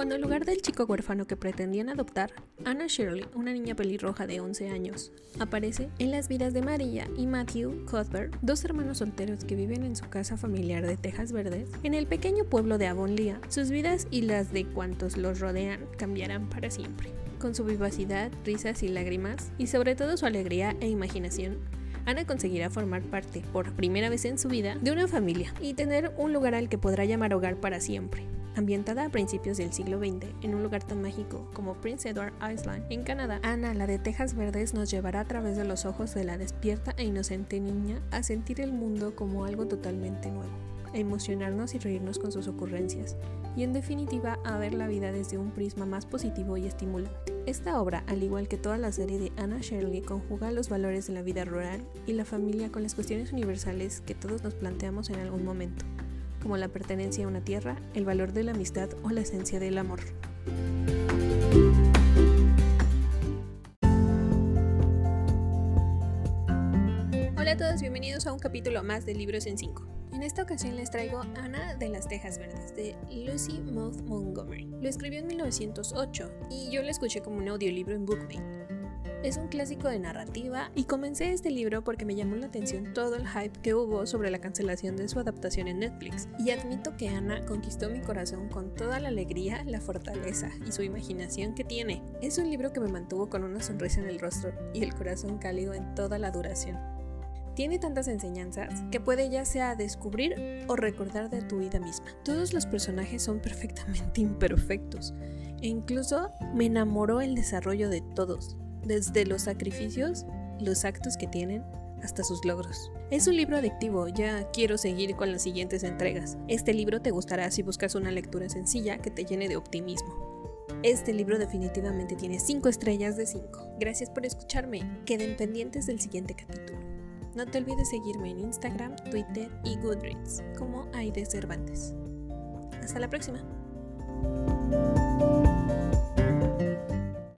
Cuando en lugar del chico huérfano que pretendían adoptar, Anna Shirley, una niña pelirroja de 11 años, aparece en las vidas de María y Matthew Cuthbert, dos hermanos solteros que viven en su casa familiar de Tejas Verdes, en el pequeño pueblo de Avonlea, sus vidas y las de cuantos los rodean cambiarán para siempre. Con su vivacidad, risas y lágrimas, y sobre todo su alegría e imaginación, Ana conseguirá formar parte, por primera vez en su vida, de una familia y tener un lugar al que podrá llamar hogar para siempre. Ambientada a principios del siglo XX en un lugar tan mágico como Prince Edward Island, en Canadá, Ana, la de Tejas Verdes, nos llevará a través de los ojos de la despierta e inocente niña a sentir el mundo como algo totalmente nuevo, a emocionarnos y reírnos con sus ocurrencias, y en definitiva a ver la vida desde un prisma más positivo y estimulante. Esta obra, al igual que toda la serie de Anna Shirley, conjuga los valores de la vida rural y la familia con las cuestiones universales que todos nos planteamos en algún momento, como la pertenencia a una tierra, el valor de la amistad o la esencia del amor. Hola a todos, bienvenidos a un capítulo más de Libros en 5. En esta ocasión les traigo Ana de las Tejas Verdes de Lucy Mouth Montgomery. Lo escribió en 1908 y yo lo escuché como un audiolibro en Bookmate. Es un clásico de narrativa y comencé este libro porque me llamó la atención todo el hype que hubo sobre la cancelación de su adaptación en Netflix. Y admito que Ana conquistó mi corazón con toda la alegría, la fortaleza y su imaginación que tiene. Es un libro que me mantuvo con una sonrisa en el rostro y el corazón cálido en toda la duración. Tiene tantas enseñanzas que puede ya sea descubrir o recordar de tu vida misma. Todos los personajes son perfectamente imperfectos e incluso me enamoró el desarrollo de todos, desde los sacrificios, los actos que tienen, hasta sus logros. Es un libro adictivo, ya quiero seguir con las siguientes entregas. Este libro te gustará si buscas una lectura sencilla que te llene de optimismo. Este libro definitivamente tiene 5 estrellas de 5. Gracias por escucharme. Queden pendientes del siguiente capítulo. No te olvides seguirme en Instagram, Twitter y Goodreads como Aide Cervantes. Hasta la próxima.